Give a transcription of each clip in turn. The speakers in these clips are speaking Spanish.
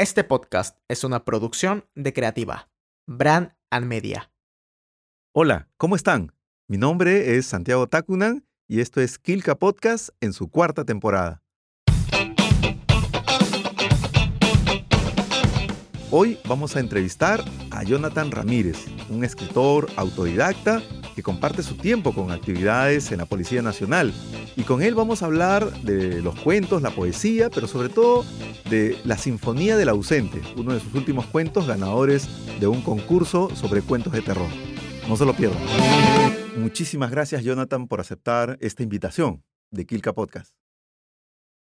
Este podcast es una producción de Creativa, Brand and Media. Hola, ¿cómo están? Mi nombre es Santiago Takunan y esto es Kilka Podcast en su cuarta temporada. Hoy vamos a entrevistar a Jonathan Ramírez, un escritor autodidacta que comparte su tiempo con actividades en la Policía Nacional. Y con él vamos a hablar de los cuentos, la poesía, pero sobre todo de La Sinfonía del Ausente, uno de sus últimos cuentos ganadores de un concurso sobre cuentos de terror. No se lo pierdan. Muchísimas gracias, Jonathan, por aceptar esta invitación de Kilka Podcast.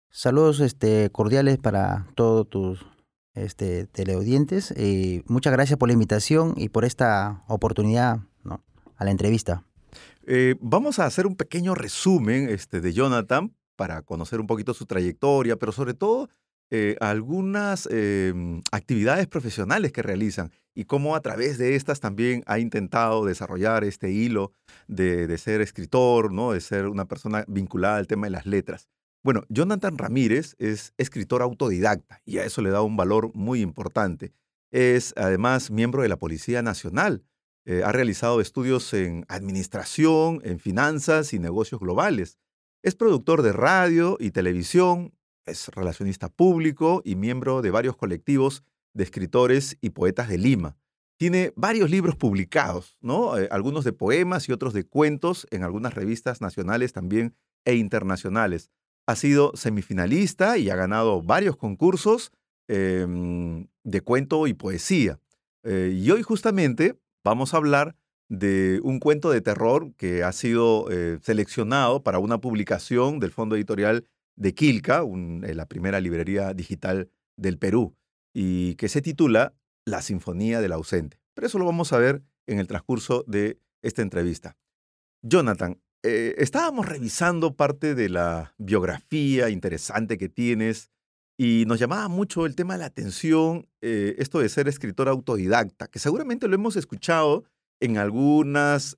Saludos este, cordiales para todos tus este, teleaudientes. y muchas gracias por la invitación y por esta oportunidad a la entrevista. Eh, vamos a hacer un pequeño resumen este, de Jonathan para conocer un poquito su trayectoria, pero sobre todo eh, algunas em, actividades profesionales que realizan y cómo a través de estas también ha intentado desarrollar este hilo de, ser escritor, ¿no? de ser una persona vinculada al tema de las letras. Bueno, Jonathan Ramírez es escritor autodidacta y a eso le da un valor muy importante. Es además miembro de la Policía Nacional. Eh, ha realizado estudios en administración, en finanzas y negocios globales. Es productor de radio y televisión, es relacionista público y miembro de varios colectivos de escritores y poetas de Lima. Tiene varios libros publicados, ¿no? Eh, algunos de poemas y otros de cuentos en algunas revistas nacionales también e internacionales. Ha sido semifinalista y ha ganado varios concursos em, de cuento y poesía. Eh, y hoy justamente vamos a hablar de un cuento de terror que ha sido eh, seleccionado para una publicación del Fondo Editorial de Quilca, eh, la primera librería digital del Perú, y que se titula La Sinfonía del Ausente. Pero eso lo vamos a ver en el transcurso de esta entrevista. Jonathan, eh, estábamos revisando parte de la biografía interesante que tienes y nos llamaba mucho el tema de la atención, eh, esto de ser escritor autodidacta, que seguramente lo hemos escuchado en algunas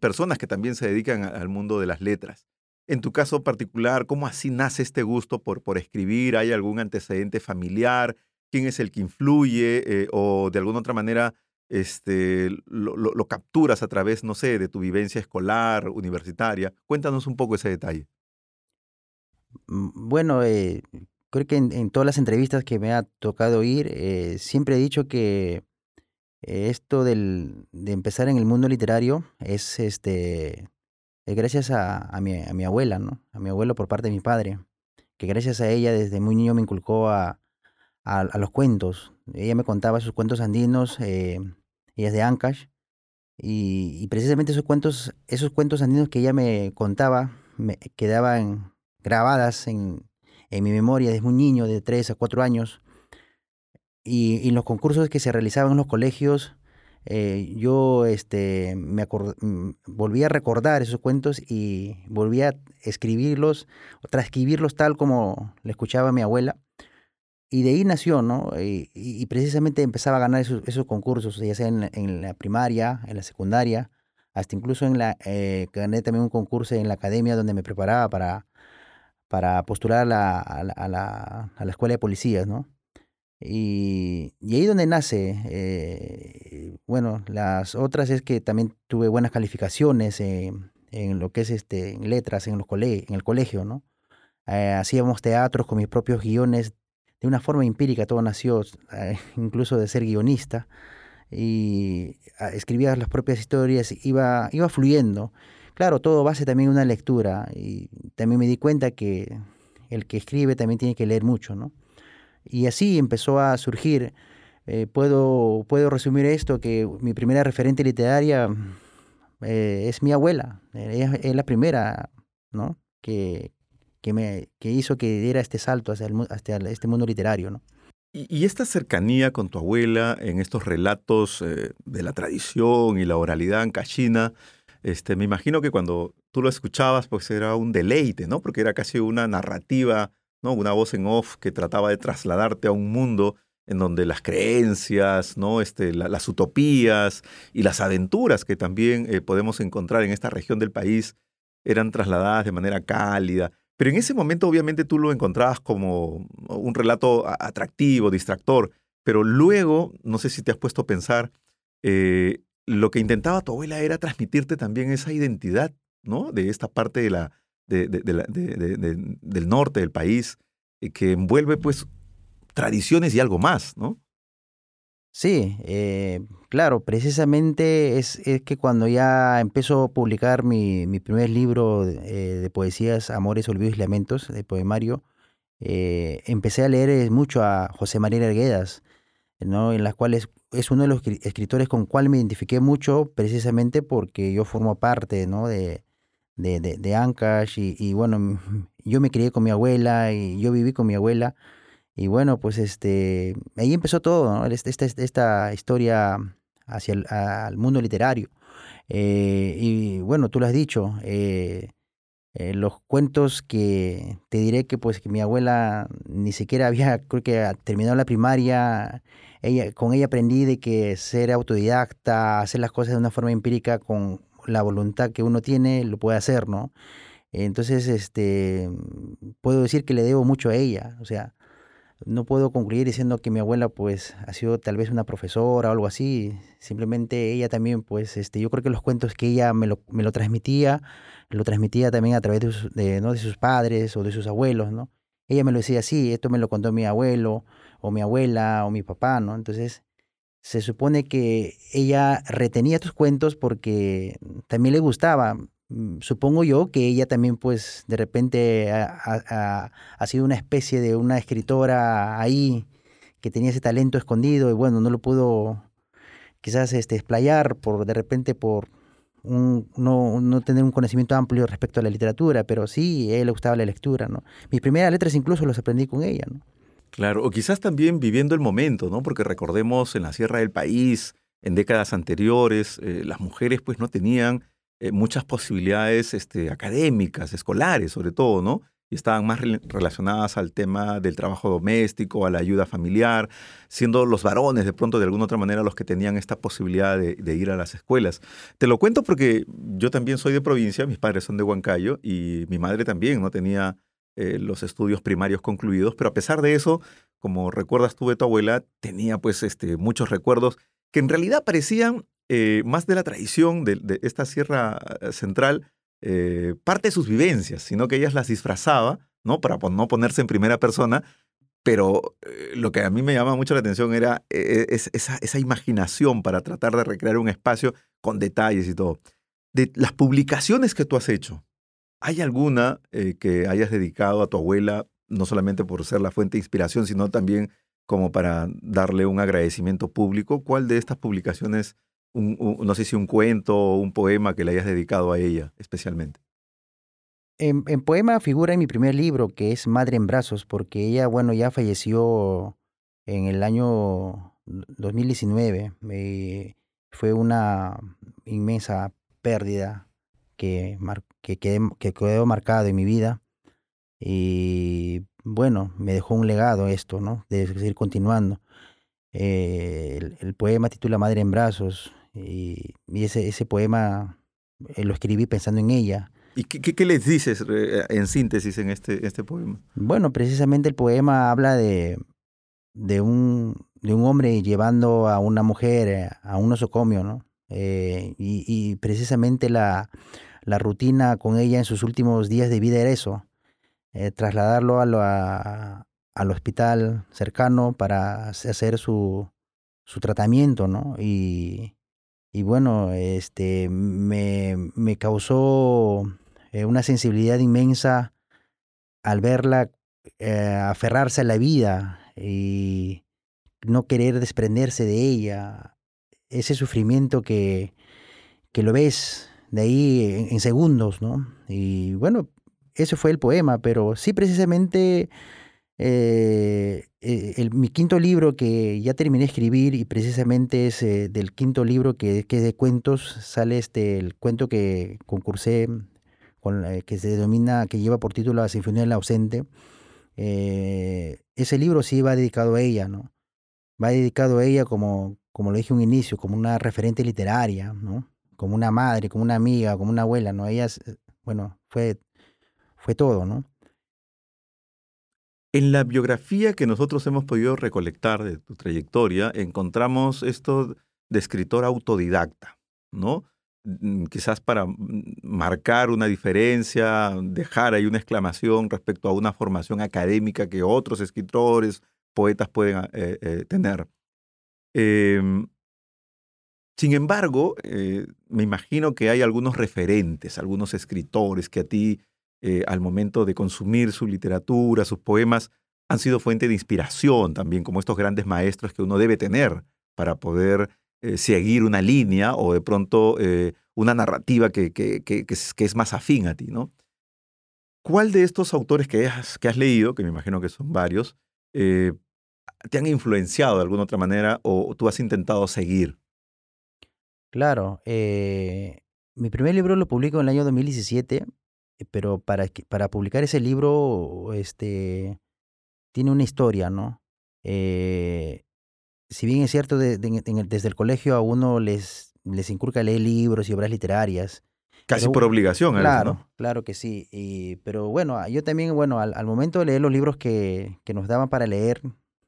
personas que también se dedican al mundo de las letras. En tu caso particular, ¿cómo así nace este gusto por, por escribir? ¿Hay algún antecedente familiar? ¿Quién es el que influye? Eh, ¿O de alguna otra manera este, lo, capturas a través, no sé, de tu vivencia escolar, universitaria? Cuéntanos un poco ese detalle. Mm, bueno, eh, creo que en, todas las entrevistas que me ha tocado oír, eh, siempre he dicho que esto del, de empezar en el mundo literario es este gracias a, mi, a mi abuela, ¿no? A mi abuelo por parte de mi padre, que gracias a ella desde muy niño me inculcó a, a, los cuentos. Ella me contaba sus cuentos andinos, eh, ella es de Ancash, y, precisamente esos cuentos, esos cuentos andinos que ella me contaba me quedaban grabadas en, en mi memoria desde muy niño, de 3 a 4 años. Y, y, los concursos que se realizaban en los colegios, eh, yo este, me mm, volví a recordar esos cuentos y volví a escribirlos, transcribirlos tal como le escuchaba a mi abuela. Y de ahí nació, ¿no? Y, precisamente empezaba a ganar esos, concursos, ya sea en, la primaria, en la secundaria, hasta incluso en la, eh, gané también un concurso en la academia donde me preparaba para, para postular a la, a la, a la escuela de policías, ¿no? Y, y, ahí donde nace, eh, bueno, las otras es que también tuve buenas calificaciones en lo que es este, en letras en, los cole en el colegio, ¿no? Eh, hacíamos teatros con mis propios guiones, de una forma empírica todo nació, eh, incluso de ser guionista, y ah, escribía las propias historias, iba, iba fluyendo. Claro, todo base también en una lectura, y también me di cuenta que el que escribe también tiene que leer mucho, ¿no? Y así empezó a surgir. Eh, puedo, puedo resumir esto, que mi primera referente literaria eh, es mi abuela. Es la primera ¿no? que, que, hizo que diera este salto hacia, el, este mundo literario. ¿no? Y, esta cercanía con tu abuela en estos relatos eh, de la tradición y la oralidad en cachina, este, me imagino que cuando tú lo escuchabas, pues era un deleite, ¿no? Porque era casi una narrativa ¿no? Una voz en off que trataba de trasladarte a un mundo en donde las creencias, ¿no? este, las utopías y las aventuras que también eh, podemos encontrar en esta región del país eran trasladadas de manera cálida. Pero en ese momento obviamente tú lo encontrabas como un relato atractivo, distractor, pero luego, no sé si te has puesto a pensar, eh, lo que intentaba tu abuela era transmitirte también esa identidad, ¿no? De esta parte del norte del país, eh, que envuelve pues tradiciones y algo más, ¿no? Sí, eh, claro, precisamente es, que cuando ya empezó a publicar mi, primer libro de, eh, poesías, Amores, Olvidos y Lamentos, de poemario, eh, empecé a leer mucho a José María Arguedas, ¿no? en las cuales es uno de los escritores con cual me identifiqué mucho precisamente porque yo formo parte ¿no? de, de, de, Ancash y, bueno, yo me crié con mi abuela y yo viví con mi abuela y bueno, pues este, ahí empezó todo, ¿no? Esta, esta, esta historia hacia el al mundo literario. Eh, y bueno, tú lo has dicho, eh, eh, los cuentos que te diré que pues mi abuela ni siquiera había, creo que terminado la primaria, ella, con ella aprendí de que ser autodidacta, hacer las cosas de una forma empírica con la voluntad que uno tiene, lo puede hacer, ¿no? Entonces, este, puedo decir que le debo mucho a ella, o sea, no puedo concluir diciendo que mi abuela pues ha sido tal vez una profesora o algo así, simplemente ella también pues este yo creo que los cuentos que ella me lo, me lo transmitía, lo transmitía también a través de, sus, ¿no? de sus padres o de sus abuelos, ¿no? Ella me lo decía así, esto me lo contó mi abuelo o mi abuela o mi papá, ¿no? Entonces se supone que ella retenía estos cuentos porque también le gustaba. Mm, supongo yo que ella también pues de repente ha, sido una especie de una escritora ahí que tenía ese talento escondido y bueno, no lo pudo quizás este, explayar por de repente por un, no, no, tener un conocimiento amplio respecto a la literatura, pero sí, a él le gustaba la lectura, ¿no? Mis primeras letras incluso las aprendí con ella, ¿no? Claro, o quizás también viviendo el momento, ¿no? Porque recordemos en la Sierra del País, en décadas anteriores, eh, las mujeres pues no tenían eh, muchas posibilidades este, académicas, escolares sobre todo, ¿no? Y estaban más relacionadas al tema del trabajo doméstico, a la ayuda familiar, siendo los varones de pronto de alguna otra manera los que tenían esta posibilidad de, ir a las escuelas. Te lo cuento porque yo también soy de provincia, mis padres son de Huancayo y mi madre también no tenía eh, los estudios primarios concluidos, pero a pesar de eso, como recuerdas tú de tu abuela, tenía pues este, muchos recuerdos que en realidad parecían eh, más de la tradición de, esta Sierra eh, Central, eh, parte de sus vivencias, sino que ellas las disfrazaba, ¿no? Para no ponerse en primera persona, pero lo que a mí me llama mucho la atención era esa, esa, imaginación para tratar de recrear un espacio con detalles y todo. De las publicaciones que tú has hecho, ¿hay alguna que hayas dedicado a tu abuela, no solamente por ser la fuente de inspiración, sino también como para darle un agradecimiento público? ¿Cuál de estas publicaciones no sé si un cuento o un poema que le hayas dedicado a ella especialmente. En, poema figura en mi primer libro, que es Madre en Brazos, porque ella, bueno, ya falleció en el año 2019. fue una inmensa pérdida que, que, que quedó marcado en mi vida. Y bueno, me dejó un legado esto, ¿no? De seguir continuando. Eh, el, poema titula Madre en Brazos y, ese, ese poema eh, lo escribí pensando en ella. ¿Y qué, qué, les dices eh, en síntesis en este, este poema? Bueno, precisamente el poema habla de, de, un, de un hombre llevando a una mujer eh, a un nosocomio, ¿no? y, y, precisamente la, la, rutina con ella en sus últimos días de vida era eso, trasladarlo a, al hospital cercano para hacer su, su tratamiento, ¿no? Y, y bueno, este, me, me causó eh, una sensibilidad inmensa al verla eh, aferrarse a la vida y no querer desprenderse de ella, ese sufrimiento que, que lo ves de ahí en, segundos, ¿no? Y bueno, ese fue el poema, pero sí precisamente eh, eh, mi quinto libro que ya terminé de escribir y precisamente es eh, del quinto libro que, que, es de cuentos, sale este el cuento que concursé, con, que se denomina, que lleva por título La Sinfonía del Ausente. ese libro sí va dedicado a ella, ¿no? Va dedicado a ella como, como lo dije un inicio, como una referente literaria, ¿no? Como una madre, como una amiga, como una abuela, ¿no? Ella, bueno, fue, fue todo, ¿no? En la biografía que nosotros hemos podido recolectar de tu trayectoria, encontramos esto de escritor autodidacta, ¿no? Mm, quizás para marcar una diferencia, dejar ahí una exclamación respecto a una formación académica que otros escritores, poetas pueden eh, eh, tener. Em, sin embargo, eh, me imagino que hay algunos referentes, algunos escritores que a ti, al momento de consumir su literatura, sus poemas, han sido fuente de inspiración también, como estos grandes maestros que uno debe tener para poder eh, seguir una línea o de pronto eh, una narrativa que, es, más afín a ti, ¿no? ¿Cuál de estos autores que has, que has leído, que me imagino que son varios, eh, te han influenciado de alguna otra manera o tú has intentado seguir? Claro, mi primer libro lo publico en el año 2017, pero para, para publicar ese libro este, tiene una historia, ¿no? si bien es cierto, desde el colegio a uno les, les inculca leer libros y obras literarias. Casi por obligación, Claro, claro que sí. Y, pero bueno, yo también, bueno, al, momento de leer los libros que, que nos daban para leer,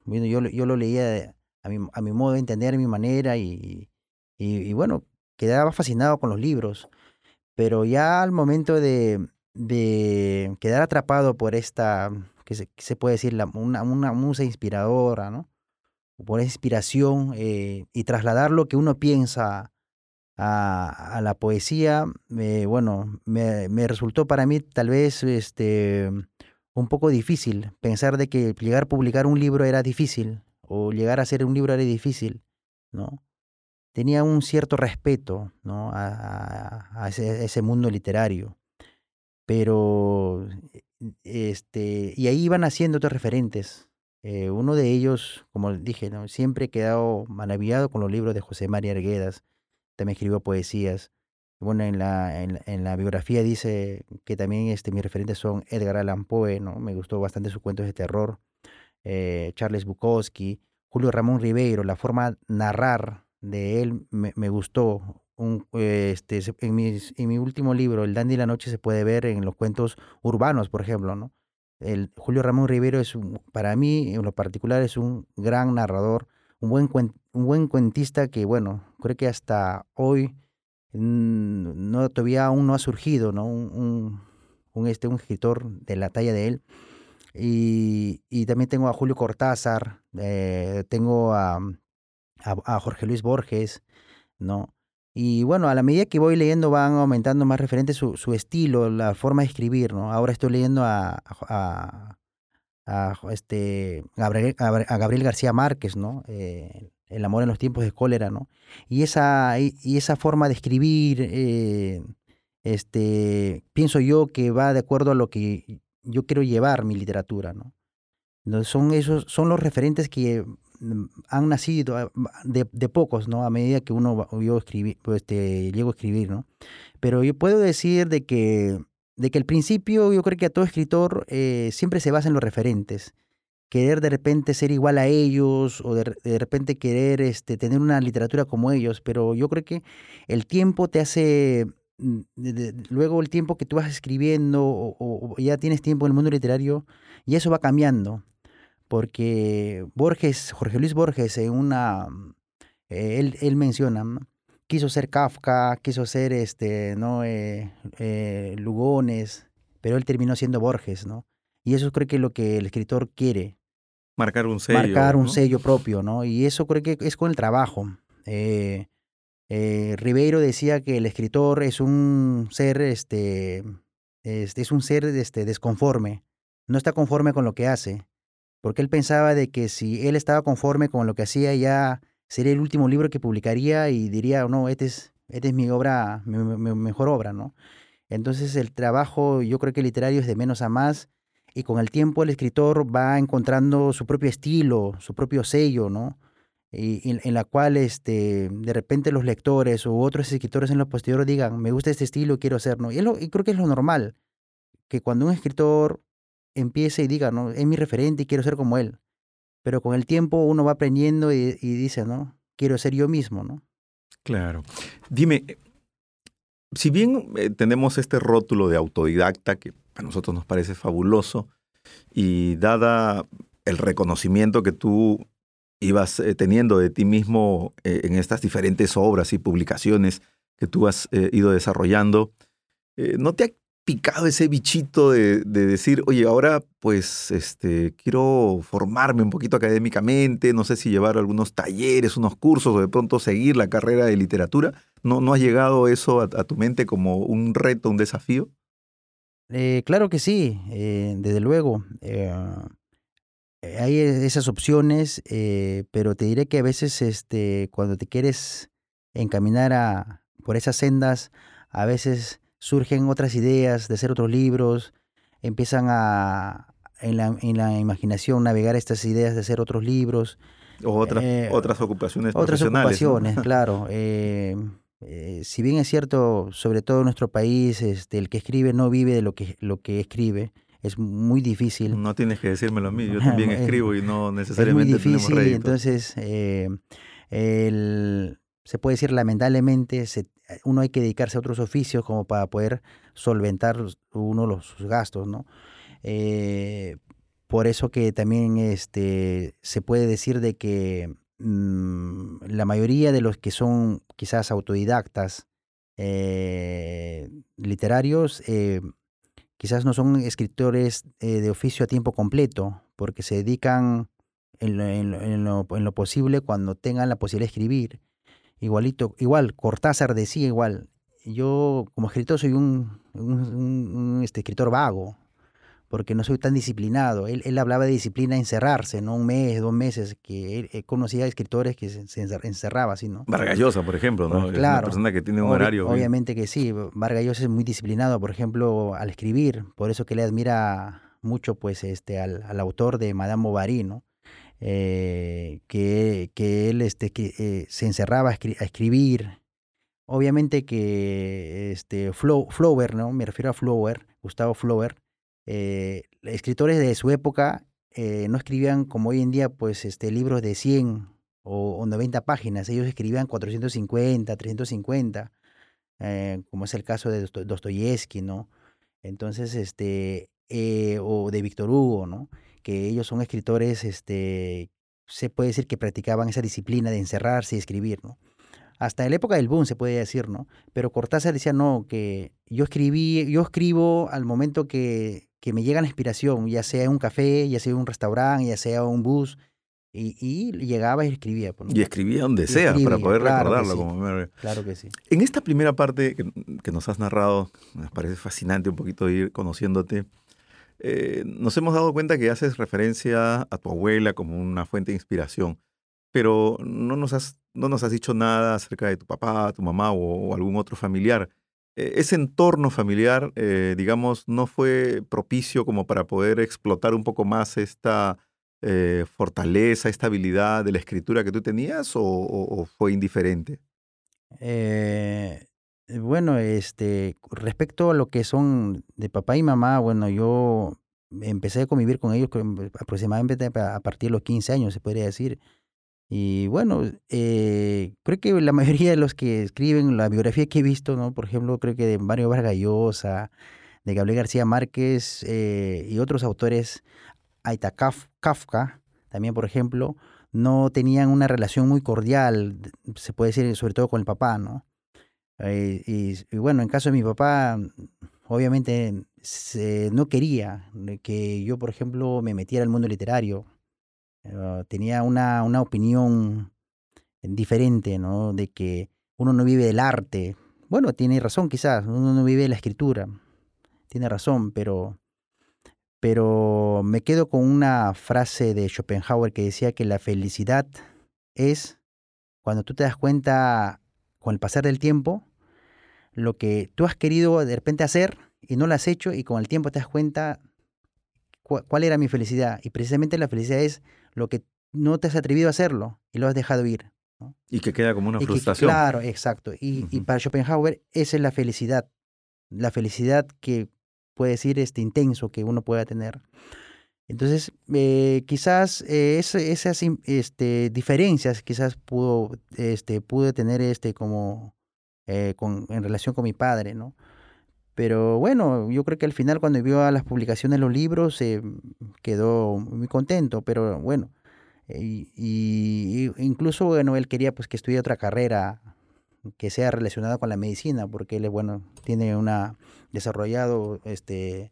bueno, yo, yo lo leía a mi, a mi modo de entender, a mi manera, y, y, bueno, quedaba fascinado con los libros. Pero ya al momento de, de quedar atrapado por esta, que se, puede decir, la, una, una musa inspiradora, ¿no? por inspiración eh, y trasladar lo que uno piensa a, la poesía, eh, bueno, me, resultó para mí tal vez este, un poco difícil pensar de que llegar a publicar un libro era difícil o llegar a hacer un libro era difícil, ¿no? Tenía un cierto respeto ¿no? a, ese, mundo literario, pero este, y ahí iban haciendo otros referentes, eh, uno de ellos, como dije, ¿no? siempre he quedado maravillado con los libros de José María Arguedas. También escribió poesías. Bueno, en la, en, la biografía dice que también este, mis referentes son Edgar Allan Poe, ¿no? Me gustó bastante sus cuentos de terror. Eh, Charles Bukowski, Julio Ramón Ribeiro, la forma narrar de él me, me gustó. Un, este, en, mis, en mi último libro, El Dandy de la Noche, se puede ver en los cuentos urbanos, por ejemplo, ¿no? El, Julio Ramón Rivero es, para mí, en lo particular, es un gran narrador, un buen, un buen cuentista que, bueno, creo que hasta hoy no, todavía aún no ha surgido, ¿no? Un, este, un escritor de la talla de él. Y, y también tengo a Julio Cortázar, eh, tengo a, a, Jorge Luis Borges, ¿no? Y bueno, a la medida que voy leyendo van aumentando más referentes su, su estilo, la forma de escribir, ¿no? Ahora estoy leyendo a, a, este, Gabriel, a Gabriel García Márquez, ¿no? Eh, el amor en los tiempos de cólera, ¿no? Y esa, y, esa forma de escribir, eh, este, pienso yo que va de acuerdo a lo que yo quiero llevar mi literatura, ¿no? Son esos, son los referentes que han nacido ah, de, pocos, ¿no? A medida que uno yo pues, este, llego a escribir, ¿no? Pero yo puedo decir de que, de que el principio, yo creo que a todo escritor eh, siempre se basa en los referentes. Querer de repente ser igual a ellos o de, de, repente querer este, tener una literatura como ellos, pero yo creo que el tiempo te hace, mm, luego el tiempo que tú vas escribiendo o ya tienes tiempo en el mundo literario, y eso va cambiando porque Borges, Jorge Luis Borges, en una, eh, él, él, menciona, quiso ser Kafka, quiso ser este, ¿no? Eh, eh, Lugones, pero él terminó siendo Borges, ¿no? Y eso creo que es lo que el escritor quiere. Marcar un sello. Marcar un sello propio, ¿no? Y eso creo que es con el trabajo. Ribeiro decía que el escritor es un ser, este, es, es un ser este, desconforme, no está conforme con lo que hace porque él pensaba de que si él estaba conforme con lo que hacía ya sería el último libro que publicaría y diría, no, esta es, este es mi obra, mi, mejor obra, ¿no? Entonces el trabajo yo creo que literario es de menos a más y con el tiempo el escritor va encontrando su propio estilo, su propio sello, ¿no? Y, en, la cual este, de repente los lectores u otros escritores en lo posterior digan, me gusta este estilo, quiero hacerlo. Y, y creo que es lo normal, que cuando un escritor empiece y diga, ¿no? Es mi referente y quiero ser como él. Pero con el tiempo uno va aprendiendo y, dice, ¿no? Quiero ser yo mismo, ¿no? Claro. Dime, eh, si bien eh, tenemos este rótulo de autodidacta, que a nosotros nos parece fabuloso, y dada el reconocimiento que tú ibas eh, teniendo de ti mismo en estas diferentes obras y publicaciones que tú has ido desarrollando, ¿no te ha picado ese bichito de, decir, oye, ahora pues este, quiero formarme un poquito académicamente, no sé si llevar algunos talleres, unos cursos o de pronto seguir la carrera de literatura? ¿No, no ha llegado eso a, tu mente como un reto, un desafío? claro que sí, desde luego. Eh, hay e, esas opciones, eh, pero te diré que a veces este, cuando te quieres encaminar a, por esas sendas, a veces surgen otras ideas de hacer otros libros, empiezan a, en la, en la imaginación, navegar estas ideas de hacer otros libros. O otras, eh, otras ocupaciones otras profesionales. ocupaciones, claro. si bien es cierto, sobre todo en nuestro país, este, el que escribe no vive de lo que, lo que escribe es muy difícil. No tienes que decírmelo a mí, yo también escribo y no necesariamente es muy difícil, entonces eh, se puede decir lamentablemente uno hay que dedicarse a otros oficios como para poder solventar uno los sus gastos, ¿no? Eh, por eso que también este, se puede decir de que mm, la mayoría de los que son quizás autodidactas eh, literarios quizás no son escritores eh, de oficio a tiempo completo, porque se dedican en lo, posible cuando tengan la posibilidad de escribir. Igualito, igual, Cortázar decía igual, yo como escritor soy un, este, escritor vago, porque no soy tan disciplinado. Él, él hablaba de disciplina encerrarse, ¿no? Un mes, dos meses, que él, conocía escritores que se, encerraba así, ¿no? Vargas Llosa, por ejemplo, ¿no? Claro. Es una persona que tiene un horario. Obviamente que sí. Vargas Llosa es muy disciplinado, por ejemplo, al escribir. Por eso que le admira mucho, pues, este, al, al autor de Madame Bovary, ¿no? Eh, que, que, él este, que, eh, se encerraba a, escribir. Obviamente que este, Flaubert, ¿no? Me refiero a Flaubert, Gustavo Flaubert, eh, escritores de su época no escribían como hoy en día, pues, este, libros de 100 o, 90 páginas. Ellos escribían 450, 350, eh, como es el caso de Dostoyevsky, ¿no? Entonces, este, o de Víctor Hugo, ¿no? Que ellos son escritores, este, se puede decir que practicaban esa disciplina de encerrarse y escribir, ¿no? hasta en la época del boom se puede decir, ¿no? Pero Cortázar decía, no, que yo escribí, yo escribo al momento que, que me llega la inspiración, ya sea en un café, ya sea en un restaurante, ya sea un bus, y, llegaba y escribía. Pues, y escribía donde sea, para poder recordarlo. Como Mary. Claro que sí. En esta primera parte que, nos has narrado, me parece fascinante un poquito ir conociéndote. Eh, nos hemos dado cuenta que haces referencia a tu abuela como una fuente de inspiración, pero no nos has, no nos has dicho nada acerca de tu papá, tu mamá o algún otro familiar. E-, ese entorno familiar, eh, digamos, no fue propicio como para poder explotar un poco más esta eh, fortaleza, esta habilidad de la escritura que tú tenías o, fue indiferente? Eh, bueno, este, respecto a lo que son de papá y mamá, bueno, yo empecé a convivir con ellos aproximadamente a partir de los 15 años, se podría decir. Y bueno, eh, creo que la mayoría de los que escriben la biografía que he visto, ¿no? Por ejemplo, creo que de Mario Vargas Llosa, de Gabriel García Márquez eh, y otros autores, Aita Kafka, también por ejemplo, no tenían una relación muy cordial, se puede decir, sobre todo con el papá, ¿no? Eh, y, bueno, en caso de mi papá, obviamente no quería que yo, por ejemplo, me metiera al mundo literario Ah, tenía una, una opinión diferente, ¿no? De que uno no vive del arte. Bueno, tiene razón quizás, uno no vive de la escritura. Tiene razón, pero, pero me quedo con una frase de Schopenhauer que decía que la felicidad es cuando tú te das cuenta con el pasar del tiempo lo que tú has querido de repente hacer y no lo has hecho y con el tiempo te das cuenta cuál era mi felicidad. Y precisamente la felicidad es lo que no te has atrevido a hacerlo y lo has dejado ir. Y que queda como una frustración. claro, exacto. Y, y, para Schopenhauer esa es la felicidad. La felicidad que puede decir este intenso que uno pueda tener. Entonces, eh, quizás eh, esas este, diferencias quizás pudo, este, pude tener este, como, eh, con, en relación con mi padre, ¿no? Pero bueno, yo creo que al final cuando vio a las publicaciones los libros se quedó muy contento, pero bueno, y, y incluso bueno, él quería pues que estudie otra carrera que sea relacionada con la medicina, porque él, bueno, tiene una desarrollado, este,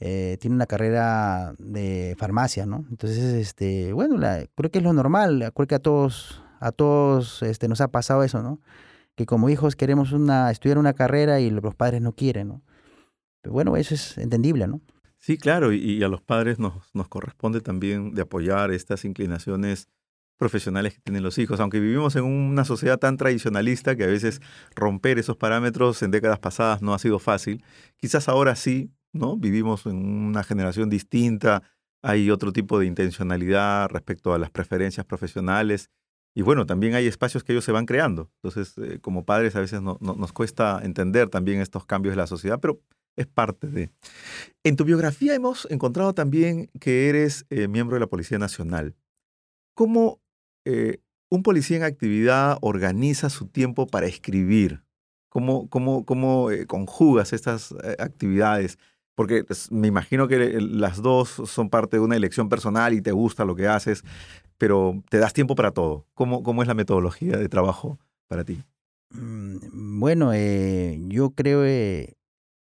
eh, tiene una carrera de farmacia, ¿no? Entonces, este, bueno, la, creo que es lo normal, creo que a todos, a todos, este, nos ha pasado eso, ¿no? Que como hijos queremos una, estudiar una carrera y los padres no quieren, ¿no? Pero bueno, eso es entendible, ¿no? Sí, claro, y, y a los padres nos, nos corresponde también de apoyar estas inclinaciones profesionales que tienen los hijos, aunque vivimos en una sociedad tan tradicionalista que a veces romper esos parámetros en décadas pasadas no ha sido fácil. Quizás ahora sí, ¿no? Vivimos en una generación distinta, hay otro tipo de intencionalidad respecto a las preferencias profesionales y bueno, también hay espacios que ellos se van creando. Entonces, eh, como padres a veces no, nos cuesta entender también estos cambios de la sociedad, pero es parte de... En tu biografía hemos encontrado también que eres eh, miembro de la Policía Nacional. ¿Cómo eh, un policía en actividad organiza su tiempo para escribir? ¿Cómo, cómo, cómo conjugas estas actividades? Porque me imagino que las dos son parte de una elección personal y te gusta lo que haces, pero te das tiempo para todo. ¿Cómo, cómo es la metodología de trabajo para ti? Mm, bueno, yo creo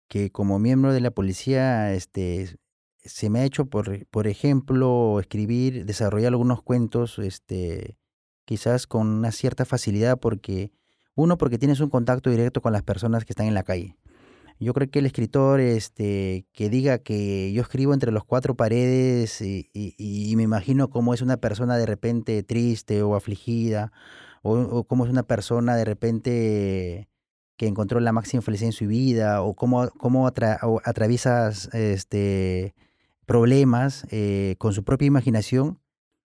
que como miembro de la policía, este, se me ha hecho, por, por ejemplo, escribir, desarrollar algunos cuentos, este, quizás con una cierta facilidad, porque uno, porque tienes un contacto directo con las personas que están en la calle. Yo creo que el escritor este, que diga que yo escribo entre los cuatro paredes y, me imagino cómo es una persona de repente triste o afligida, o, o cómo es una persona de repente que encontró la máxima felicidad en su vida, o cómo, cómo atraviesas este, problemas eh, con su propia imaginación,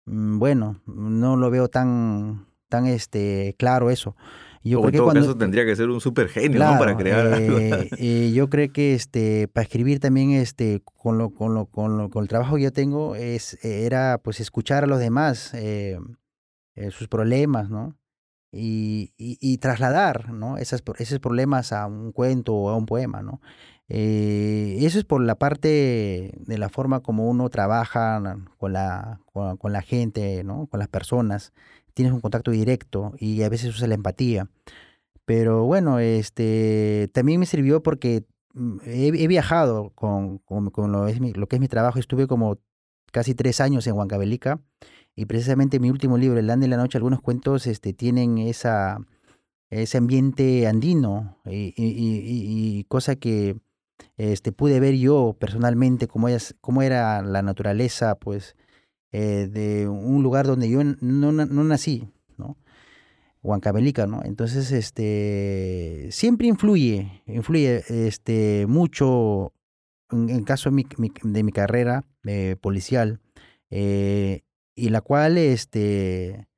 mm, bueno, no lo veo tan, tan este, claro eso. Yo creo en todo que caso tendría que ser un super genio para crear algo. Eh, eh, yo creo que este, para escribir también este, con, lo, con, lo, con, lo, con el trabajo que yo tengo es, era pues escuchar a los demás sus problemas, ¿no? Y, y, y, trasladar ¿no? Esas, esos problemas a un cuento o a un poema, ¿no? Eh, eso es por la parte de la forma como uno trabaja con la, con, la gente, ¿no? con las personas. Tienes un contacto directo y a veces usa la empatía. Pero bueno, este también me sirvió porque mm, he, viajado con, con, lo, que es mi trabajo. Estuve como casi tres años en Huancavelica y precisamente mi último libro, El Land de la Noche, algunos cuentos este, tienen esa, ese ambiente andino y, y cosa que este, pude ver yo personalmente cómo, es, cómo era la naturaleza, pues, eh, de un lugar donde yo no, no nací, ¿no? Huancavelica, ¿no? Entonces, este, siempre influye, influye este, mucho en, en caso de mi, de mi carrera eh, policial, eh, y la cual, este,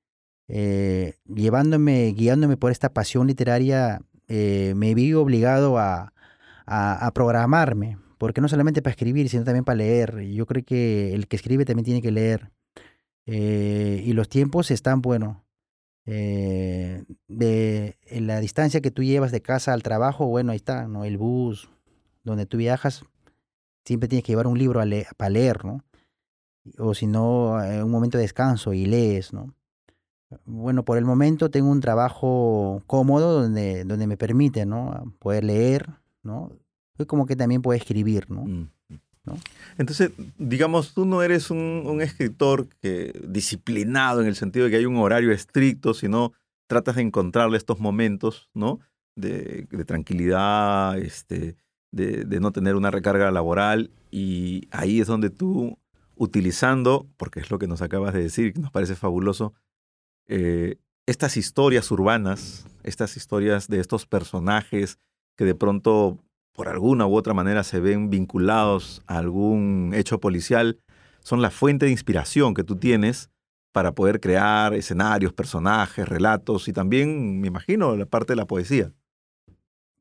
llevándome, guiándome por esta pasión literaria, me vi obligado a, a, programarme, porque no solamente para escribir, sino también para leer. Yo creo que el que escribe también tiene que leer. Eh, y los tiempos están, bueno, eh, de la distancia que tú llevas de casa al trabajo, bueno, ahí está, ¿no? El bus, donde tú viajas, siempre tienes que llevar un libro para leer, ¿no? O si no, eh, un momento de descanso y lees, ¿no? Bueno, por el momento tengo un trabajo cómodo donde, donde me permite, ¿no? Poder leer, ¿no? Es como que también puede escribir, ¿no? Mm, mm. ¿no? Entonces, digamos, tú no eres un, escritor que, disciplinado en el sentido de que hay un horario estricto, sino tratas de encontrarle estos momentos, ¿no? De, tranquilidad, este, de, no tener una recarga laboral, y ahí es donde tú, utilizando, porque es lo que nos acabas de decir, que nos parece fabuloso, eh, estas historias urbanas, estas historias de estos personajes que de pronto por alguna u otra manera se ven vinculados a algún hecho policial, son la fuente de inspiración que tú tienes para poder crear escenarios, personajes, relatos y también, me imagino, la parte de la poesía.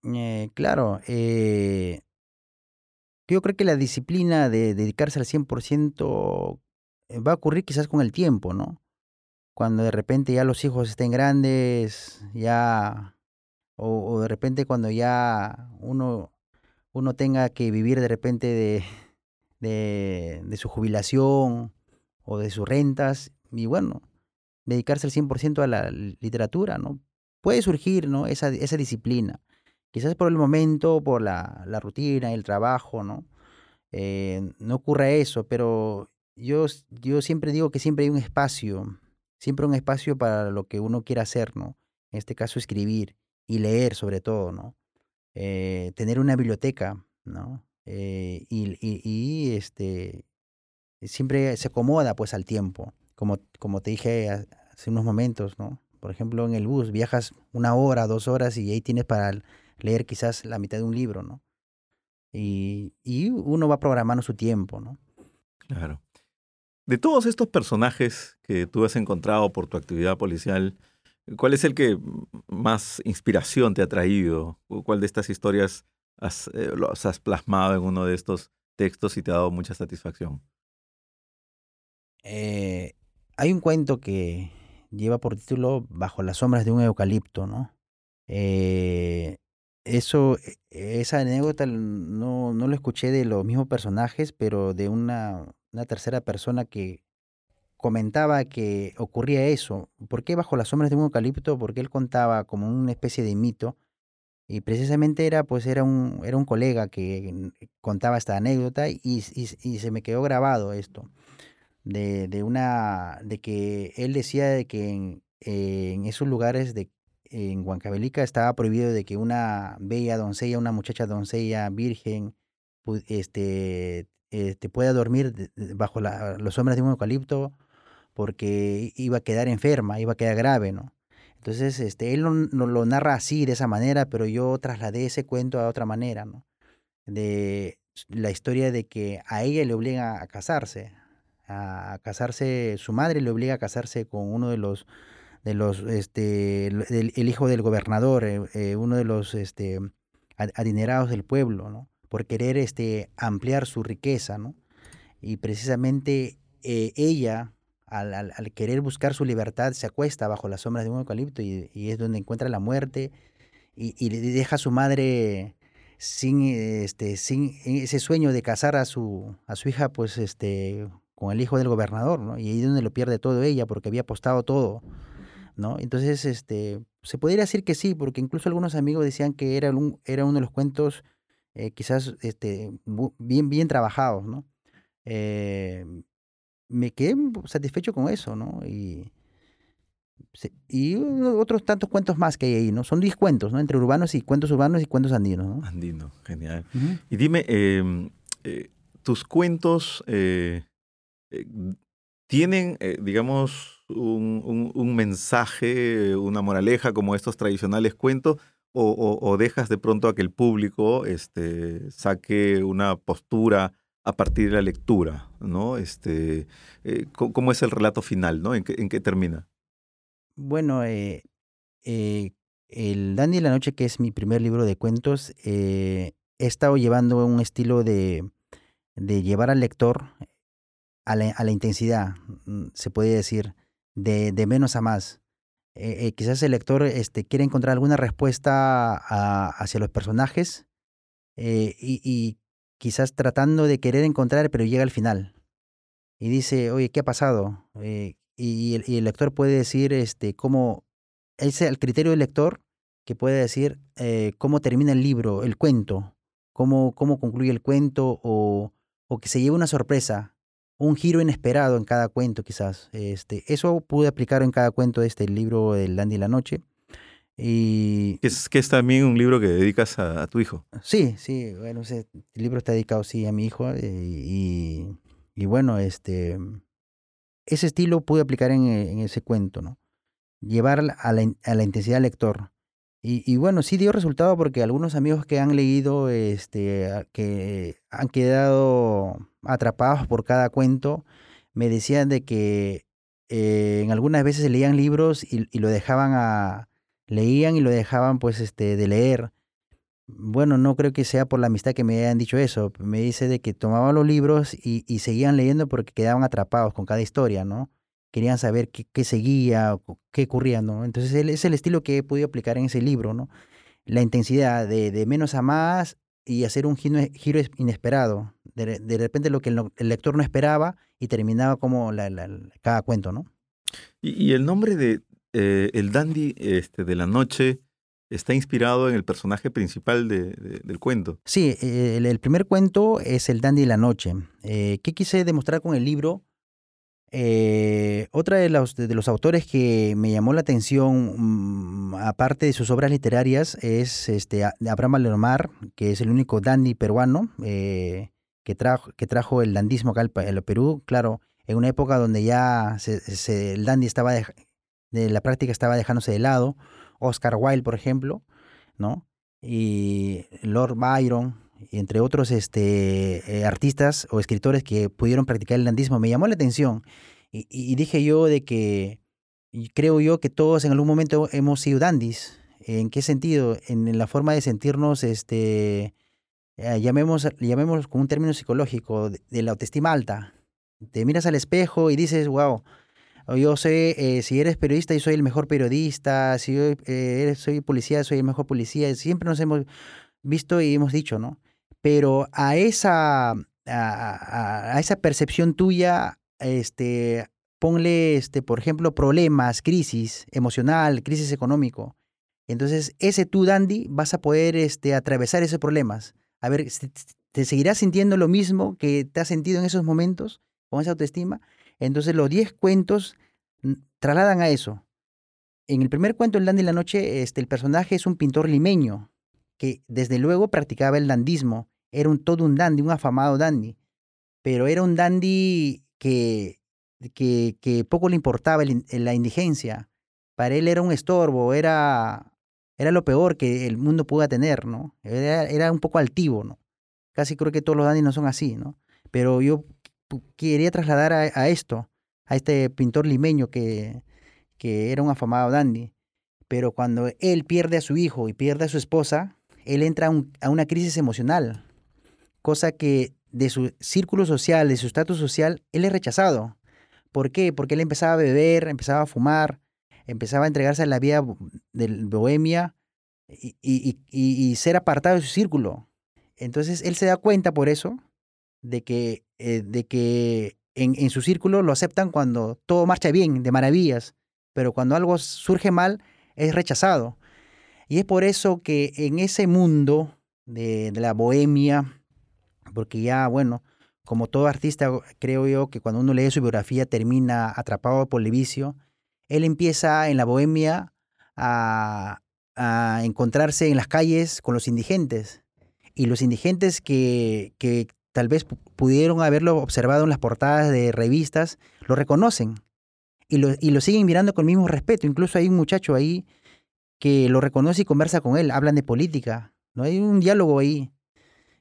Eh, claro, eh, yo creo que la disciplina de dedicarse al 100% eh, va a ocurrir quizás con el tiempo, ¿no? Cuando de repente ya los hijos estén grandes, ya o, de repente cuando ya uno, uno tenga que vivir de repente de, de, su jubilación o de sus rentas y bueno, dedicarse al 100% a la literatura, ¿no? Puede surgir, ¿no? Esa, esa disciplina. Quizás por el momento, por la, la rutina, el trabajo, ¿no? Eh, no ocurra eso, pero yo, yo siempre digo que siempre hay un espacio, siempre un espacio para lo que uno quiera hacer, ¿no? En este caso, escribir y leer sobre todo, ¿no? Eh, tener una biblioteca, ¿no? Eh, y, y, y, este, siempre se acomoda pues al tiempo, como, como te dije hace unos momentos, ¿no? Por ejemplo, en el bus viajas una hora, dos horas y ahí tienes para leer quizás la mitad de un libro, ¿no? Y, y uno va programando su tiempo, ¿no? Claro. De todos estos personajes que tú has encontrado por tu actividad policial, ¿cuál es el que más inspiración te ha traído? ¿Cuál de estas historias has, eh, has plasmado en uno de estos textos y te ha dado mucha satisfacción? Eh, hay un cuento que lleva por título Bajo las sombras de un eucalipto, ¿no? Eh, eso, e, esa anécdota no, no lo escuché de los mismos personajes, pero de una, una tercera persona que comentaba que ocurría eso. ¿Por qué bajo las sombras de un eucalipto? Porque él contaba como una especie de mito y precisamente era pues era un, era un colega que contaba esta anécdota y, y, se me quedó grabado esto de, de, una de que él decía de que en, en esos lugares de en Huancavelica estaba prohibido de que una bella doncella, una muchacha doncella virgen, este, este, pueda dormir bajo la, los sombras de un eucalipto porque iba a quedar enferma, iba a quedar grave, ¿no? Entonces, este, él no, lo narra así, de esa manera, pero yo trasladé ese cuento a otra manera, ¿no? De la historia de que a ella le obliga a casarse, a casarse, su madre le obliga a casarse con uno de los, de los, este, el, el hijo del gobernador, eh, eh, uno de los, este, adinerados del pueblo, ¿no? por querer este, ampliar su riqueza, ¿no? Y precisamente eh, ella, al, querer buscar su libertad, se acuesta bajo las sombras de un eucalipto y, es donde encuentra la muerte y, y, deja a su madre sin, este, sin ese sueño de casar a su, a su hija, pues, este, con el hijo del gobernador, ¿no? Y ahí es donde lo pierde todo ella, porque había apostado todo, ¿no? Entonces, este, se podría decir que sí, porque incluso algunos amigos decían que era, un, era uno de los cuentos eh, quizás este, bien, bien trabajados, ¿no? Eh, me quedé satisfecho con eso, ¿no? Y, y otros tantos cuentos más que hay ahí, ¿no? Son 10 cuentos, ¿no? Entre urbanos y cuentos urbanos y cuentos andinos, ¿no? Andino, genial. Uh -huh. Y dime, eh, eh, tus cuentos eh, tienen, digamos, un, un, un mensaje, una moraleja como estos tradicionales cuentos, o, o, o, dejas de pronto a que el público este, saque una postura a partir de la lectura, ¿no? Este, eh, ¿Cómo es el relato final, ¿no? ¿En qué, termina? Bueno, eh, eh, el Dandy de la Noche, que es mi primer libro de cuentos, he estado llevando un estilo de, de llevar al lector a la, a la, intensidad, mm, se puede decir, de, de menos a más quizás el lector este, quiere encontrar alguna respuesta hacia los personajes y, quizás tratando de querer encontrar, pero llega al final y dice, oye, ¿qué ha pasado? Eh, y, el, lector puede decir este, cómo, es el criterio del lector que puede decir eh, cómo termina el libro, el cuento, cómo, cómo concluye el cuento o, o que se lleve una sorpresa un giro inesperado en cada cuento, quizás. Este, eso pude aplicar en cada cuento de este libro, El Dandy y la Noche. Y... Es que es también un libro que dedicas a, a tu hijo. Sí, sí, bueno, ese libro está dedicado, sí, a mi hijo. Eh, y, y, bueno, este, ese estilo pude aplicar en, en ese cuento, ¿no? Llevar a la, a la intensidad del lector. Y, y, bueno, sí dio resultado porque algunos amigos que han leído, este, que han quedado atrapados por cada cuento, me decían de que eh, en algunas veces leían libros y, y, lo dejaban a, leían y lo dejaban pues este, de leer. Bueno, no creo que sea por la amistad que me hayan dicho eso. Me dice de que tomaban los libros y, seguían leyendo porque quedaban atrapados con cada historia, ¿no? querían saber qué, seguía, qué ocurría, ¿no? Entonces es el estilo que he podido aplicar en ese libro, ¿no? La intensidad de, menos a más y hacer un giro, inesperado. De, repente lo que el, lector no esperaba y terminaba como cada cuento, ¿no? Y el nombre de eh, el dandy este, de la noche está inspirado en el personaje principal de- de- del cuento. Sí, eh, el, primer cuento es El Dandy de la Noche. Eh, ¿Qué quise demostrar con el libro? Otra de los, de los autores que me llamó la atención, mm, aparte de sus obras literarias, es este, Abraham Lenomar, que es el único dandy peruano que, trajo, que trajo el dandismo acá al, Perú. Claro, en una época donde ya el dandy estaba de la práctica estaba dejándose de lado. Oscar Wilde, por ejemplo, ¿no? y Lord Byron, entre otros este, eh, artistas o escritores que pudieron practicar el dandismo. Me llamó la atención y, dije yo de que creo yo que todos en algún momento hemos sido dandis. ¿En qué sentido? En, la forma de sentirnos, este, eh, llamemos, llamemos con un término psicológico, de, de la autoestima alta. Te miras al espejo y dices, wow, yo sé, eh, si eres periodista, yo soy el mejor periodista, si yo eh, soy policía, soy el mejor policía. Siempre nos hemos visto y hemos dicho, ¿no? Pero a esa, a, a- a esa percepción tuya, este, ponle, este, por ejemplo, problemas, crisis emocional, crisis económico. Entonces, ese tú, Dandy, vas a poder este, atravesar esos problemas. A ver, ¿te seguirás sintiendo lo mismo que te has sentido en esos momentos, con esa autoestima? Entonces los 10 cuentos trasladan a eso. En el primer cuento, El Dandy de la Noche, este, el personaje es un pintor limeño que desde luego practicaba el dandismo. Era un, todo un dandy, un afamado dandy. Pero era un dandy que, que, que poco le importaba la indigencia. Para él era un estorbo, era, era lo peor que el mundo pueda tener, ¿no? Era, era un poco altivo, ¿no? Casi creo que todos los dandys no son así, ¿no? Pero yo quería trasladar a, esto, a este pintor limeño que, que era un afamado dandy. Pero cuando él pierde a su hijo y pierde a su esposa, él entra a, un- a una crisis emocional, cosa que de su círculo social, de su estatus social, él es rechazado. ¿Por qué? Porque él empezaba a beber, empezaba a fumar, empezaba a entregarse a la vida del bohemia y ser apartado de su círculo. Entonces él se da cuenta por eso de que, eh, de que en, en su círculo lo aceptan cuando todo marcha bien, de maravillas, pero cuando algo surge mal es rechazado. Y es por eso que en ese mundo de, de la bohemia, porque ya, bueno, como todo artista, creo yo que cuando uno lee su biografía termina atrapado por el vicio, él empieza en la bohemia a, a encontrarse en las calles con los indigentes. Y los indigentes que, que tal vez pu- pudieron haberlo observado en las portadas de revistas, lo reconocen y lo, y lo siguen mirando con el mismo respeto. Incluso hay un muchacho ahí que lo reconoce y conversa con él, hablan de política, ¿no? Hay un diálogo ahí.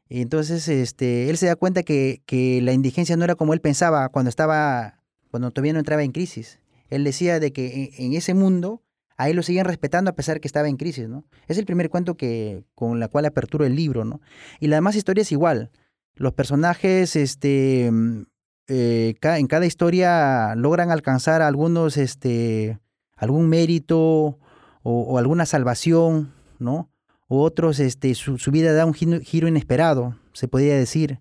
Y entonces este, él se da cuenta que, que la indigencia no era como él pensaba cuando estaba, cuando todavía no entraba en crisis. Él decía de que en, en ese mundo a él lo seguían respetando a pesar que estaba en crisis, ¿no? Es el primer cuento que, con la cual aperturo el libro, ¿no? Y la demás historia es igual. Los personajes, este, mm, eh, en cada historia logran alcanzar algunos, este, algún mérito o, alguna salvación, ¿no? O otros, este, su, vida da un giro, inesperado, se podría decir,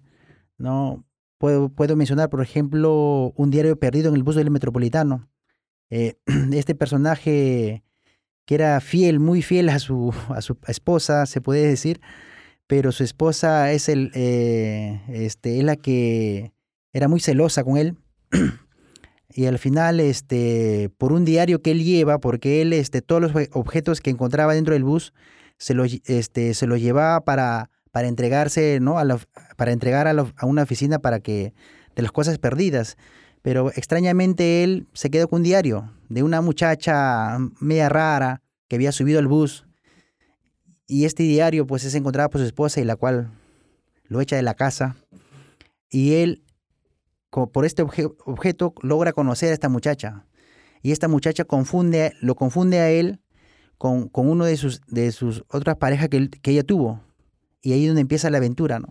¿no? Puedo, puedo mencionar, por ejemplo, un diario perdido en el bus del metropolitano. Eh, este personaje que era fiel, muy fiel a su, a su esposa, se puede decir, pero su esposa es, el, eh, este, es la que era muy celosa con él. Y al final, este, por un diario que él lleva, porque él, este, todos los objetos que encontraba dentro del bus, se los, este, se los llevaba para, para entregarse, ¿no? A para entregar a, una oficina para que, de las cosas perdidas. Pero extrañamente él se quedó con un diario de una muchacha media rara que había subido al bus. Y este diario pues es encontrado por su esposa y la cual lo echa de la casa. Y él, por este obje- objeto, logra conocer a esta muchacha. Y esta muchacha confunde, lo confunde a él con, con uno de sus, de sus otras parejas que, que ella tuvo. Y ahí es donde empieza la aventura, ¿no?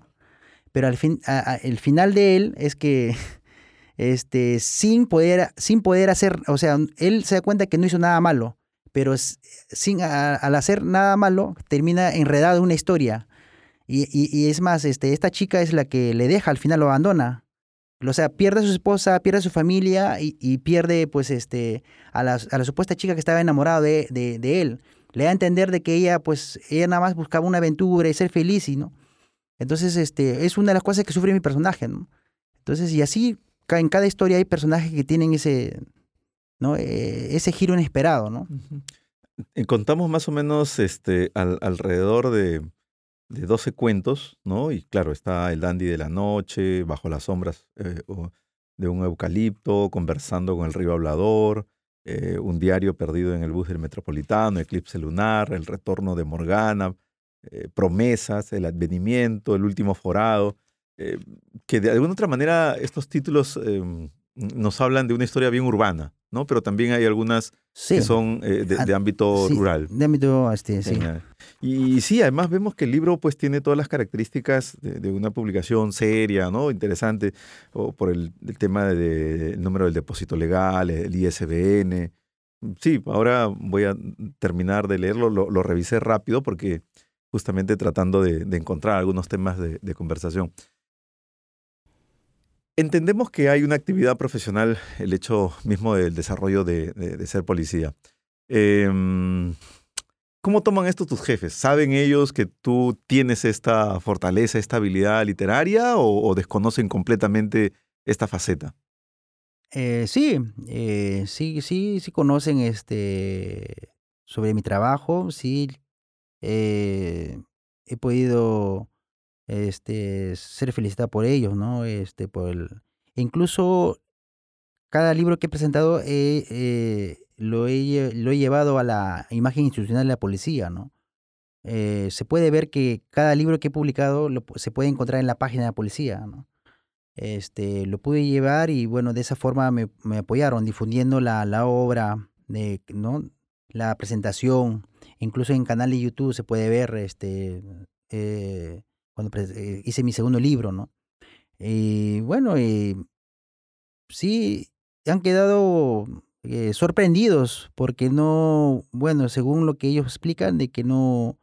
Pero al fin, el final de él es que este, sin poder, sin poder hacer, o sea, él se da cuenta que no hizo nada malo, pero sin, al hacer nada malo termina enredado en una historia Y, y, es más, este, esta chica es la que le deja, al final lo abandona. O sea, pierde a su esposa, pierde a su familia y, pierde pues este a la, a la, supuesta chica que estaba enamorada de, de, él. Le da a entender de que ella pues ella nada más buscaba una aventura y ser feliz, y ¿no? Entonces este es una de las cosas que sufre mi personaje, ¿no? Entonces y así en cada historia hay personajes que tienen ese ¿no? Eh, ese giro inesperado, ¿no? Contamos más o menos este alrededor de de 12 cuentos, ¿no? Y claro, está el dandy de la noche, bajo las sombras eh, de un eucalipto, conversando con el río hablador, eh, un diario perdido en el bus del metropolitano, eclipse lunar, el retorno de Morgana, promesas, el advenimiento, el último forado, que de alguna otra manera estos títulos em, nos hablan de una historia bien urbana, ¿no? Pero también hay algunas que son de, ámbito rural. De ámbito, este, sí. Y sí, además vemos que el libro pues tiene todas las características de, una publicación seria, ¿no? Interesante, o por el, tema del número del depósito legal, el ISBN. Sí, ahora voy a terminar de leerlo, lo, revisé rápido porque justamente tratando de, encontrar algunos temas de, conversación. Entendemos que hay una actividad profesional, el hecho mismo del desarrollo de, ser policía. Em, ¿Cómo toman esto tus jefes? ¿Saben ellos que tú tienes esta fortaleza, esta habilidad literaria o, desconocen completamente esta faceta? Eh, sí, eh, sí, sí, sí conocen este sobre mi trabajo, sí eh, he podido este ser felicitado por ellos, ¿no? Este por el, incluso cada libro que he presentado he lo he, lo he llevado a la imagen institucional de la policía, ¿no? Eh, se puede ver que cada libro que he publicado se puede encontrar en la página de la policía, ¿no? Este, lo pude llevar y bueno, de esa forma me, me apoyaron difundiendo la, la, obra, de, ¿no? la presentación, incluso en canal de YouTube se puede ver este, eh, cuando eh, hice mi segundo libro, ¿no? Y bueno, sí, han quedado eh, sorprendidos porque no, bueno, según lo que ellos explican, de que no,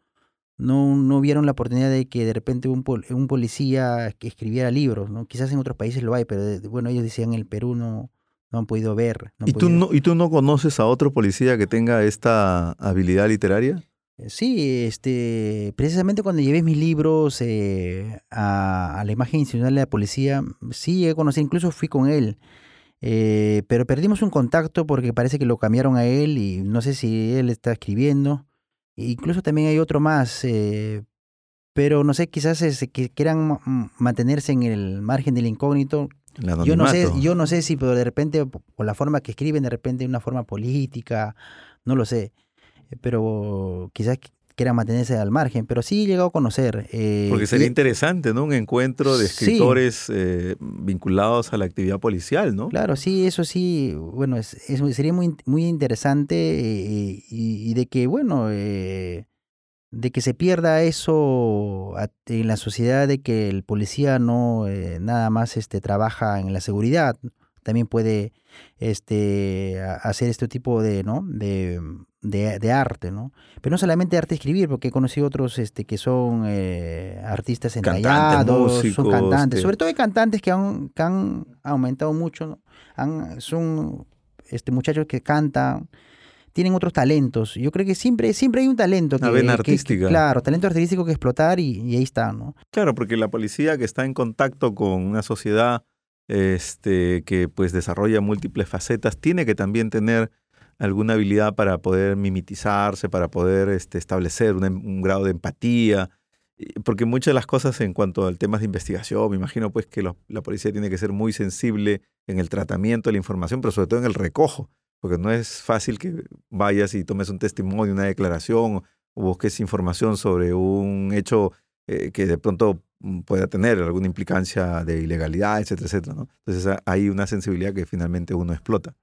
no, no vieron la oportunidad de que de repente un, un policía que escribiera libros, ¿no? Quizás en otros países lo hay, pero bueno, ellos decían en el Perú no, no han podido ver. ¿Y, Tú no, ¿Y tú no conoces a otro policía que tenga esta habilidad literaria? Eh, sí, este, precisamente cuando llevé mis libros eh, a, a, la imagen institucional de la policía, sí he conocido, incluso fui con él. Eh, pero perdimos un contacto porque parece que lo cambiaron a él y no sé si él está escribiendo. incluso también hay otro más, eh, pero no sé, quizás es, que quieran mantenerse en el margen del incógnito. Yo no sé, yo no sé si de repente por la forma que escriben, de repente una forma política, no lo sé. Pero quizás quieran mantenerse al margen, pero sí he llegado a conocer. Eh, Porque sería interesante, ¿no? Un encuentro de escritores eh, vinculados a la actividad policial, ¿no? Claro, sí, eso sí, bueno, es, sería muy, muy interesante eh, y, de que, bueno, de que se pierda eso en la sociedad, de que el policía no nada más este, trabaja en la seguridad, también puede este, hacer este tipo de, ¿no? de, de, arte, ¿no? Pero no solamente arte escribir, porque he conocido otros este, que son eh, artistas entallados, son cantantes, este sobre todo hay cantantes que han, han aumentado mucho, ¿no? han, son este, muchachos que cantan, tienen otros talentos. Yo creo que siempre, siempre hay un talento. Que, Una artística. claro, talento artístico que explotar y, y, ahí está, ¿no? Claro, porque la policía que está en contacto con una sociedad este, que pues desarrolla múltiples facetas, tiene que también tener alguna habilidad para poder mimetizarse, para poder este, establecer un, grado de empatía, porque muchas de las cosas en cuanto al tema de investigación, me imagino pues que la policía tiene que ser muy sensible en el tratamiento de la información, pero sobre todo en el recojo, porque no es fácil que vayas y tomes un testimonio, una declaración o busques información sobre un hecho eh, que de pronto pueda tener alguna implicancia de ilegalidad, etcétera, etcétera. ¿no? Entonces hay una sensibilidad que finalmente uno explota.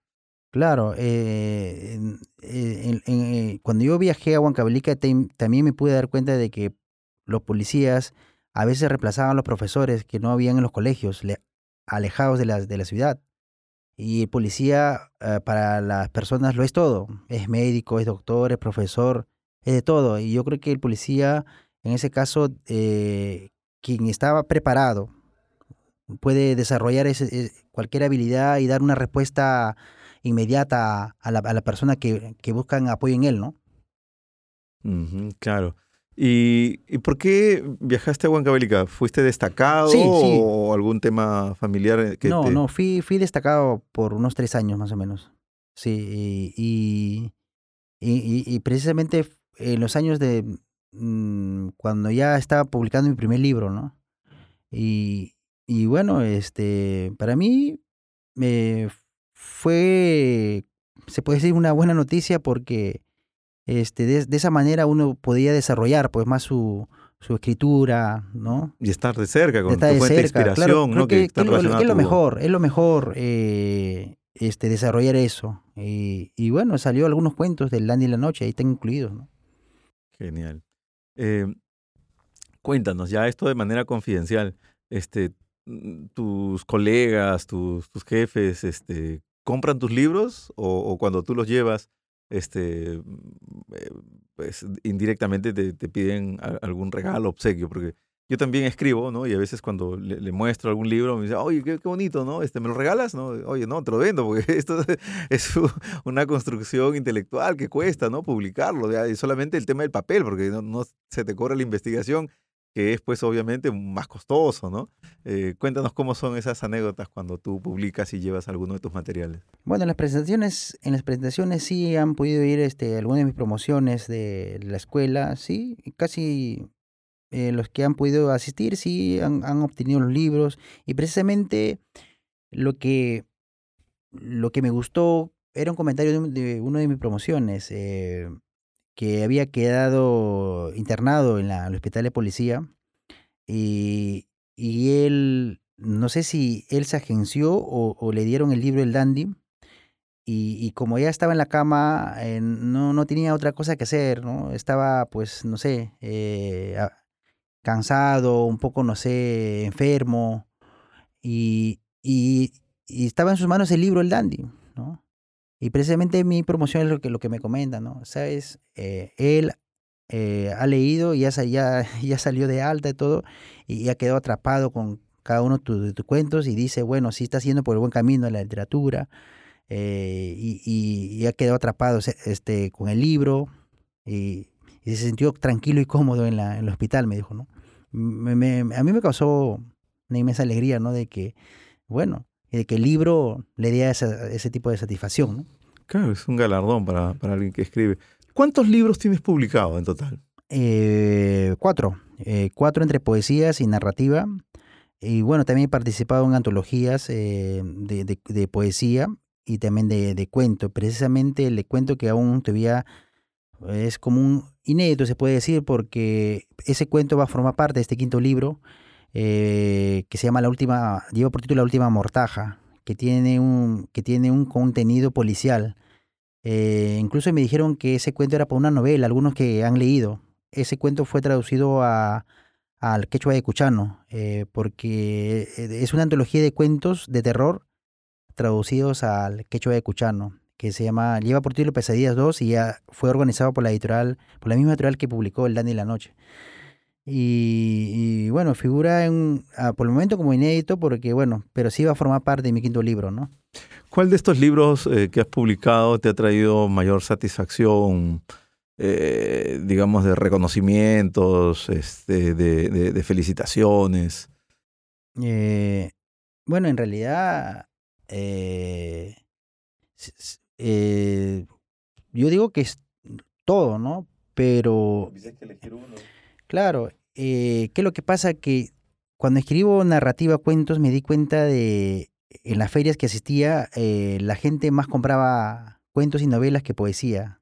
Claro, eh, eh, cuando yo viajé a Huancavelica también me pude dar cuenta de que los policías a veces reemplazaban a los profesores que no habían en los colegios, alejados de la, de la ciudad. Y el policía eh, para las personas lo es todo. Es médico, es doctor, es profesor, es de todo. Y yo creo que el policía en ese caso, eh, quien estaba preparado puede desarrollar ese, cualquier habilidad y dar una respuesta inmediata a la, a la persona que, que, buscan apoyo en él, ¿no? claro. ¿Y, ¿Y, por qué viajaste a Huancavelica? ¿Fuiste destacado o algún tema familiar? Que no, no, fui, fui destacado por unos tres años más o menos. Sí, y, y, y precisamente en los años de mm, cuando ya estaba publicando mi primer libro, ¿no? Y, y bueno, este, para mí me fue, se puede decir, una buena noticia porque este, de, esa manera uno podía desarrollar pues más su, su escritura, ¿no? Y estar de cerca con tu fuente de inspiración, ¿no? Que, es lo mejor, es lo mejor eh, este, desarrollar eso. Y, y, bueno, salió algunos cuentos del Landy y la Noche, ahí están incluidos, ¿no? Genial. Eh, cuéntanos, ya esto de manera confidencial, este, tus colegas, tus, tus jefes, este, ¿compran tus libros o, cuando tú los llevas, este, mm, eh, pues indirectamente te, te, piden algún regalo, obsequio? Porque yo también escribo, ¿no? Y a veces cuando le, muestro algún libro me dice, oye, qué, bonito, ¿no? Este, ¿Me lo regalas? ¿no? Oye, no, te lo vendo, porque esto es una construcción intelectual que cuesta, ¿no? Publicarlo, y solamente el tema del papel, porque no, se te corre la investigación, que es pues obviamente más costoso, ¿no? Eh, cuéntanos cómo son esas anécdotas cuando tú publicas y llevas alguno de tus materiales. Bueno, en las presentaciones, en las presentaciones sí han podido ir este, algunas de mis promociones de la escuela, sí, casi eh, los que han podido asistir sí han, obtenido los libros y precisamente lo que, lo que me gustó era un comentario de, una de mis promociones eh, que había quedado internado en, el hospital de policía y, y él, no sé si él se agenció o, le dieron el libro El Dandy. Y, y, como ya estaba en la cama, eh, no, no tenía otra cosa que hacer, ¿no? Estaba, pues, no sé, eh, cansado, un poco, no sé, enfermo, y, y, estaba en sus manos el libro El Dandy. Y precisamente mi promoción es lo que, lo que me comenta, ¿no? Sabes, eh, él eh, ha leído y ya, ya, ya, salió de alta y todo, y ya quedó atrapado con cada uno de tus cuentos y dice, bueno, sí está haciendo por el buen camino en la literatura, eh, y, y, ya quedó atrapado este, con el libro, y, y se sintió tranquilo y cómodo en, la, en el hospital, me dijo, ¿no? a mí me causó una inmensa alegría, ¿no? De que, bueno, que el libro le diera ese tipo de satisfacción, ¿no? Claro, es un galardón para, para alguien que escribe. ¿Cuántos libros tienes publicados en total? Eh, cuatro. Eh, cuatro entre poesías y narrativa. Y bueno, también he participado en antologías eh, de, de, de, poesía y también de, de cuento. Precisamente le cuento que aún todavía es como un inédito, se puede decir, porque ese cuento va a formar parte de este quinto libro eh, que se llama La Última, lleva por título La Última Mortaja, que tiene un, que tiene un contenido policial. Eh, incluso me dijeron que ese cuento era para una novela, algunos que han leído. Ese cuento fue traducido a, al quechua de Cuchano, eh, porque es una antología de cuentos de terror traducidos al quechua de Cuchano que se llama, lleva por título Pesadillas 2 y ya fue organizado por la editorial, por la misma editorial que publicó El Dandy y la Noche. Y, bueno, figura en, ah, por el momento como inédito, porque bueno, pero sí va a formar parte de mi quinto libro, ¿no? ¿Cuál de estos libros eh, que has publicado te ha traído mayor satisfacción, eh, digamos, de reconocimientos, este, de, de, felicitaciones? Eh, bueno, en realidad, eh, yo digo que es todo, ¿no? Pero... Claro, eh, ¿qué es lo que pasa? Que cuando escribo narrativa cuentos me di cuenta de, en las ferias que asistía, eh, la gente más compraba cuentos y novelas que poesía.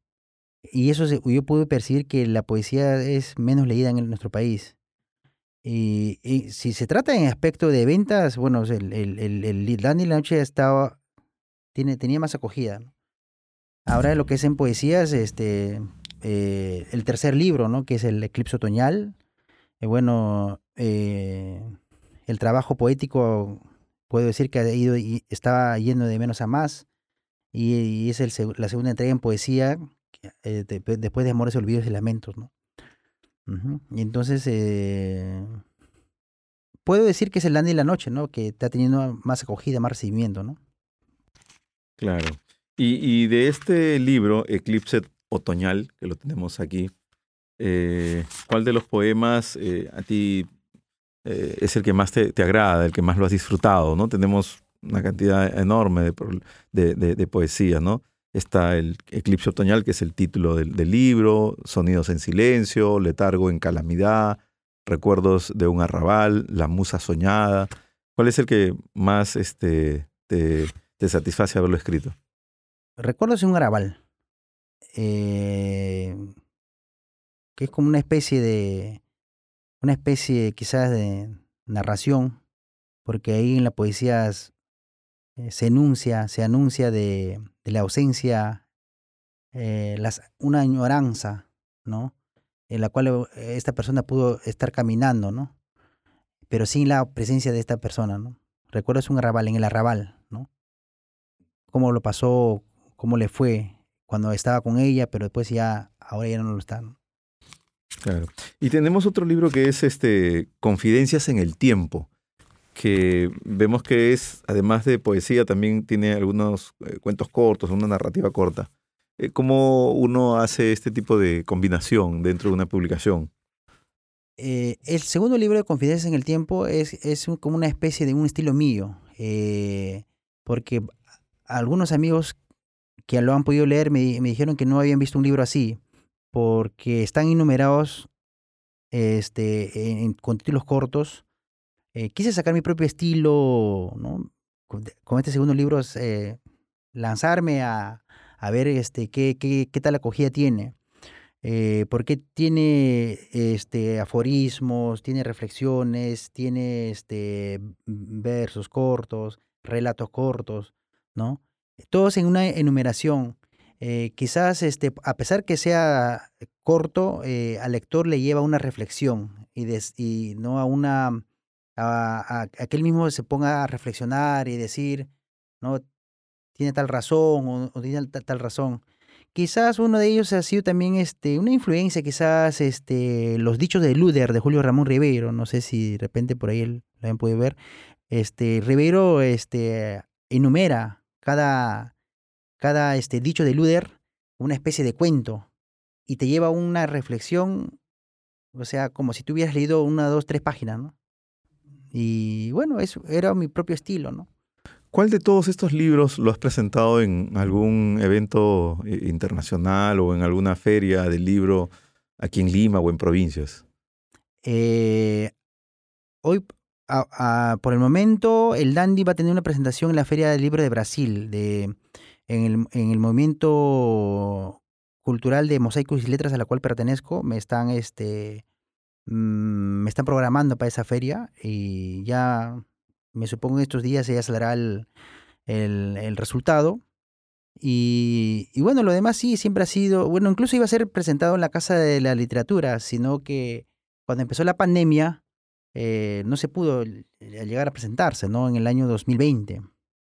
Y eso yo pude percibir que la poesía es menos leída en nuestro país. Y, si se trata en aspecto de ventas, bueno, el, el, la Noche estaba, tiene, tenía más acogida. Ahora lo que es en poesías, este, eh, el tercer libro, ¿no? Que es el Eclipse Otoñal. Eh, bueno, eh, el trabajo poético, puedo decir que ha ido y estaba yendo de menos a más. Y, es la segunda entrega en poesía, después de Amores, Olvidos y Lamentos, ¿no? Y entonces, puedo decir que es el Dandy de la noche, ¿no? Que está teniendo más acogida, más recibimiento, ¿no? Claro. Y, y de este libro, Eclipse Otoñal, que lo tenemos aquí, eh, ¿cuál de los poemas eh, a ti eh, es el que más te, agrada, el que más lo has disfrutado? ¿no? Tenemos una cantidad enorme de, de, de- de poesía, ¿no? Está el Eclipse Otoñal, que es el título del, libro, Sonidos en Silencio, Letargo en Calamidad, Recuerdos de un Arrabal, La Musa Soñada. ¿Cuál es el que más este, te, te satisface haberlo escrito? Recuerdo un arabal, eh, que es como una especie de, una especie quizás de narración, porque ahí en la poesía eh, se enuncia, se anuncia de, la ausencia, eh, una añoranza, ¿no? En la cual esta persona pudo estar caminando, ¿no? Pero sin la presencia de esta persona, ¿no? Recuerdo un arrabal, en el arrabal, ¿no? Cómo lo pasó, cómo le fue cuando estaba con ella, pero después ya, ahora ya no lo está. ¿no? Claro. Y tenemos otro libro que es este Confidencias en el tiempo, que vemos que es, además de poesía, también tiene algunos eh, cuentos cortos, una narrativa corta. Eh, ¿Cómo uno hace este tipo de combinación dentro de una publicación? Eh, el segundo libro de Confidencias en el Tiempo es, es un- como una especie de un estilo mío, porque algunos amigos que lo han podido leer me, me dijeron que no habían visto un libro así, porque están enumerados este, con títulos cortos. Eh, quise sacar mi propio estilo, ¿no? Con, este segundo libro, eh, lanzarme a, a ver este, qué, qué, qué tal acogida tiene eh, porque tiene este, aforismos, tiene reflexiones, tiene este, versos cortos, relatos cortos, ¿no? Todos en una enumeración. Eh, quizás, este, a pesar que sea corto, eh, al lector le lleva una reflexión y, des- y no a una, a, a- que él mismo se ponga a reflexionar y decir, ¿no? Tiene tal razón o, o tiene tal, tal razón. Quizás uno de ellos ha sido también este, una influencia, quizás este, los dichos de Luder, de Julio Ramón Ribeiro, no sé si de repente por ahí lo hayan podido ver. Este, Ribeiro este, enumera cada, cada este, dicho de Luder, una especie de cuento, y te lleva a una reflexión, o sea, como si tú hubieras leído una, dos, tres páginas, ¿no? Y bueno, eso era mi propio estilo, ¿no? ¿Cuál de todos estos libros lo has presentado en algún evento eh, internacional o en alguna feria del libro aquí en Lima o en provincias? Eh, hoy, a- a- por el momento, el Dandy va a tener una presentación en la Feria del Libro de Brasil, de, en, el, en el movimiento cultural de mosaicos y letras a la cual pertenezco. Me están, este, mm, me están programando para esa feria y ya me supongo en estos días ya saldrá el, el, el resultado. Y, y bueno, lo demás sí, siempre ha sido, bueno, incluso iba a ser presentado en la Casa de la Literatura, sino que cuando empezó la pandemia, eh, no se pudo llegar a presentarse, ¿no? En el año 2020,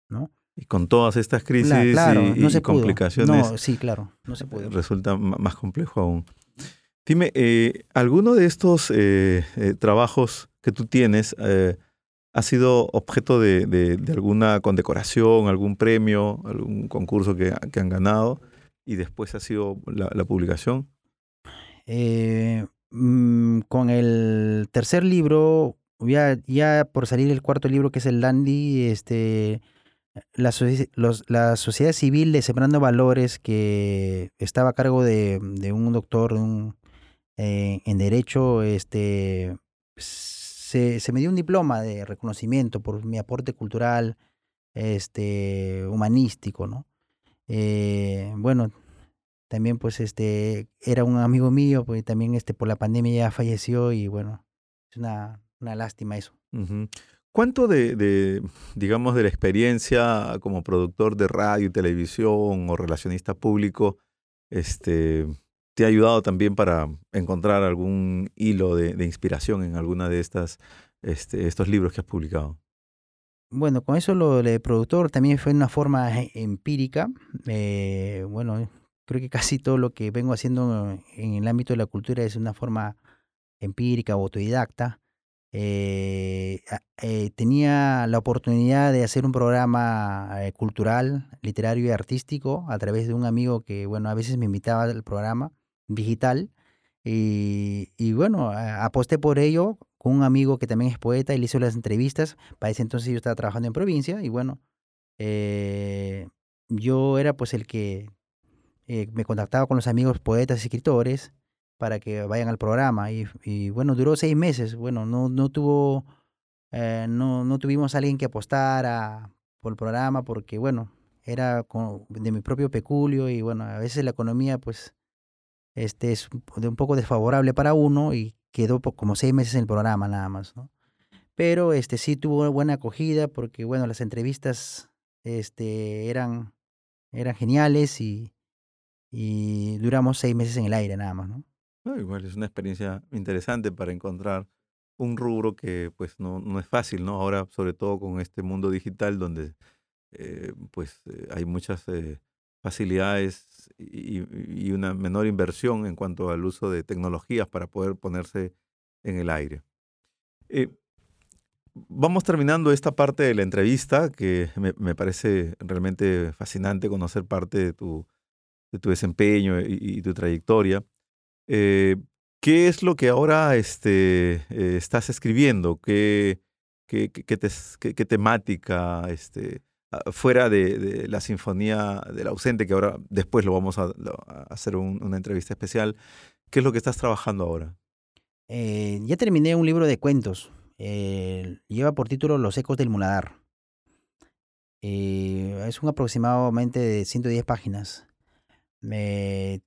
¿no? Y con todas estas crisis claro, y, no y complicaciones, No, sí, claro, no se pudo. resulta más complejo aún. Dime, eh, ¿alguno de estos eh, eh, trabajos que tú tienes ha sido objeto de, de- de alguna condecoración, algún premio, algún concurso que, que han ganado y después ha sido la, la publicación? Mm, con el tercer libro, ya, ya por salir el cuarto libro, que es el Dandy, este, la, la sociedad civil de Sembrando Valores, que estaba a cargo de, de un doctor un, eh, en Derecho, este, se, se me dio un diploma de reconocimiento por mi aporte cultural, este, humanístico, ¿no? Eh, bueno, también pues este era un amigo mío, pues también este por la pandemia ya falleció y bueno, es una, una lástima eso. ¿Cuánto de, de, digamos, de la experiencia como productor de radio y televisión o relacionista público este, te ha ayudado también para encontrar algún hilo de, de inspiración en alguna de estas, este, estos libros que has publicado? Bueno, con eso lo de productor también fue una forma e- empírica. eh, bueno, creo que casi todo lo que vengo haciendo en el ámbito de la cultura es una forma empírica o autodidacta. Eh, eh, tenía la oportunidad de hacer un programa eh, cultural, literario y artístico a través de un amigo que, bueno, a veces me invitaba al programa digital. Y, y bueno, aposté por ello con un amigo que también es poeta y le hizo las entrevistas. Para ese entonces yo estaba trabajando en provincia y bueno, yo era pues el que me contactaba con los amigos poetas y escritores para que vayan al programa. Y, bueno, duró seis meses. Bueno, no, no tuvo, eh, no, no tuvimos alguien que apostara por el programa porque, bueno, era de mi propio peculio y bueno, a veces la economía pues este es de un poco desfavorable para uno y quedó como seis meses en el programa nada más, ¿no? Pero este sí tuvo buena acogida porque bueno, las entrevistas este eran eran geniales y, y duramos seis meses en el aire nada más, ¿no? igual es una experiencia interesante para encontrar un rubro que pues no, no es fácil, ¿no? Ahora, sobre todo con este mundo digital donde eh, pues eh, hay muchas eh, facilidades y, y, una menor inversión en cuanto al uso de tecnologías para poder ponerse en el aire. vamos terminando esta parte de la entrevista que me, me, parece realmente fascinante conocer parte de tu, de tu desempeño y, tu trayectoria. Eh, ¿Qué es lo que ahora este, eh, estás escribiendo? ¿Qué, qué, qué, temática, este, fuera de, la Sinfonía del Ausente, que ahora después lo vamos a, hacer una entrevista especial, ¿qué es lo que estás trabajando ahora? Eh, ya terminé un libro de cuentos. lleva por título Los ecos del muladar. es un aproximadamente de 110 páginas. Me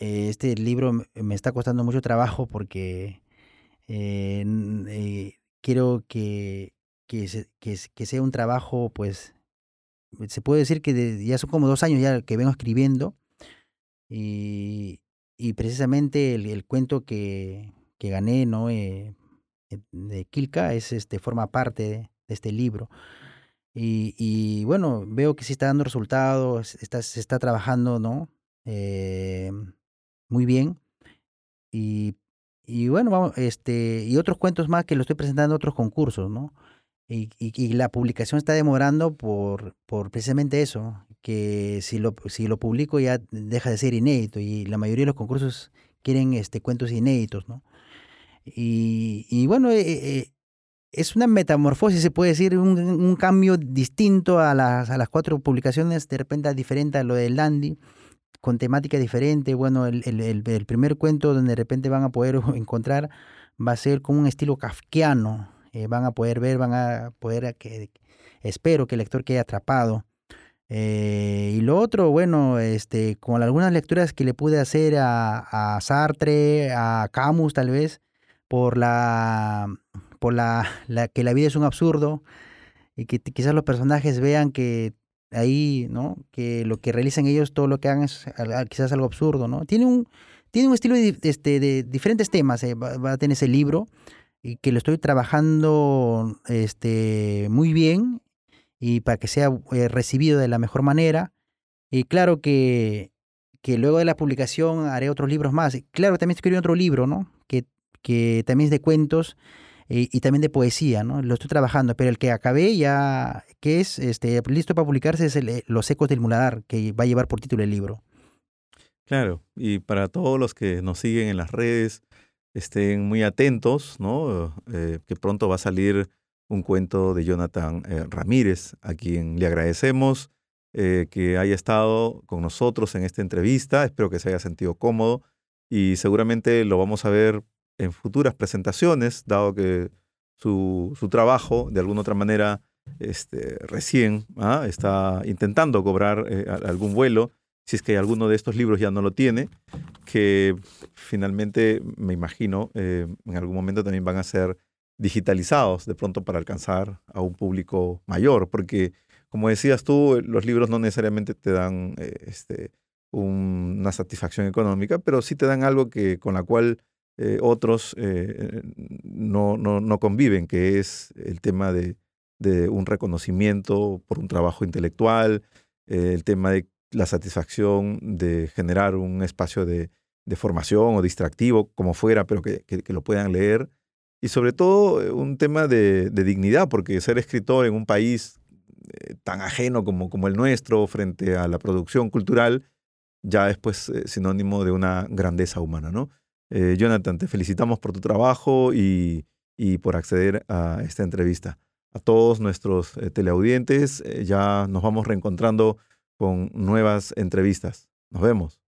eh, este libro me está costando mucho trabajo porque eh, eh, quiero que, que, sea un trabajo, pues, se puede decir que ya son como dos años ya que vengo escribiendo y, y precisamente el, cuento que, que, gané, ¿no? de Kilka es este, forma parte de, este libro. Y, y, bueno, veo que sí está dando resultados, está, se está trabajando, ¿no? Muy bien. Y, y bueno, vamos, este, y otros cuentos más que lo estoy presentando en otros concursos, ¿no? Y, y, la publicación está demorando por, por precisamente eso, que si lo, si lo publico ya deja de ser inédito y la mayoría de los concursos quieren este, cuentos inéditos, ¿no? Y, y bueno, eh, eh, es una metamorfosis, se puede decir, un, un, cambio distinto a las, a las cuatro publicaciones, de repente diferente a lo de Landy con temática diferente. Bueno, el, el, primer cuento donde de repente van a poder encontrar va a ser como un estilo kafkiano. Eh, van a poder ver, van a poder, que, espero que el lector quede atrapado. Eh, y lo otro, bueno, este, con algunas lecturas que le pude hacer a, a Sartre, a Camus tal vez, por la, por la, la, que la vida es un absurdo y que quizás los personajes vean que ahí, ¿no? Que lo que realizan ellos, todo lo que hagan es quizás algo absurdo, ¿no? Tiene un, tiene un estilo de, este, de diferentes temas, eh, va, a tener ese libro y que lo estoy trabajando este, muy bien y para que sea eh, recibido de la mejor manera. Y claro que, que luego de la publicación haré otros libros más. Claro, también escribí otro libro, ¿no? Que, que también es de cuentos y, también de poesía, ¿no? Lo estoy trabajando, pero el que acabé ya, que es este, listo para publicarse, es eh, Los ecos del muladar, que va a llevar por título el libro. Claro, y para todos los que nos siguen en las redes, estén muy atentos, ¿no? Eh, que pronto va a salir un cuento de Jonathan eh, Ramírez, a quien le agradecemos que haya estado con nosotros en esta entrevista. Espero que se haya sentido cómodo y seguramente lo vamos a ver en futuras presentaciones, dado que su, su trabajo, de alguna otra manera, este, recién ¿ah? está intentando cobrar eh, algún vuelo, si es que alguno de estos libros ya no lo tiene, que finalmente, me imagino, eh, en algún momento también van a ser digitalizados de pronto para alcanzar a un público mayor, porque como decías tú, los libros no necesariamente te dan eh, este, una satisfacción económica, pero sí te dan algo que, con la cual eh, otros eh, no, no, no, conviven, que es el tema de, de, un reconocimiento por un trabajo intelectual, eh, el tema de la satisfacción de generar un espacio de, de formación o distractivo, como fuera, pero que, que, lo puedan leer. Y sobre todo eh, un tema de, de dignidad, porque ser escritor en un país eh, tan ajeno como, como el nuestro frente a la producción cultural ya es pues eh, sinónimo de una grandeza humana, ¿no? Jonathan, te felicitamos por tu trabajo y, y, por acceder a esta entrevista. A todos nuestros teleaudientes, ya nos vamos reencontrando con nuevas entrevistas. Nos vemos.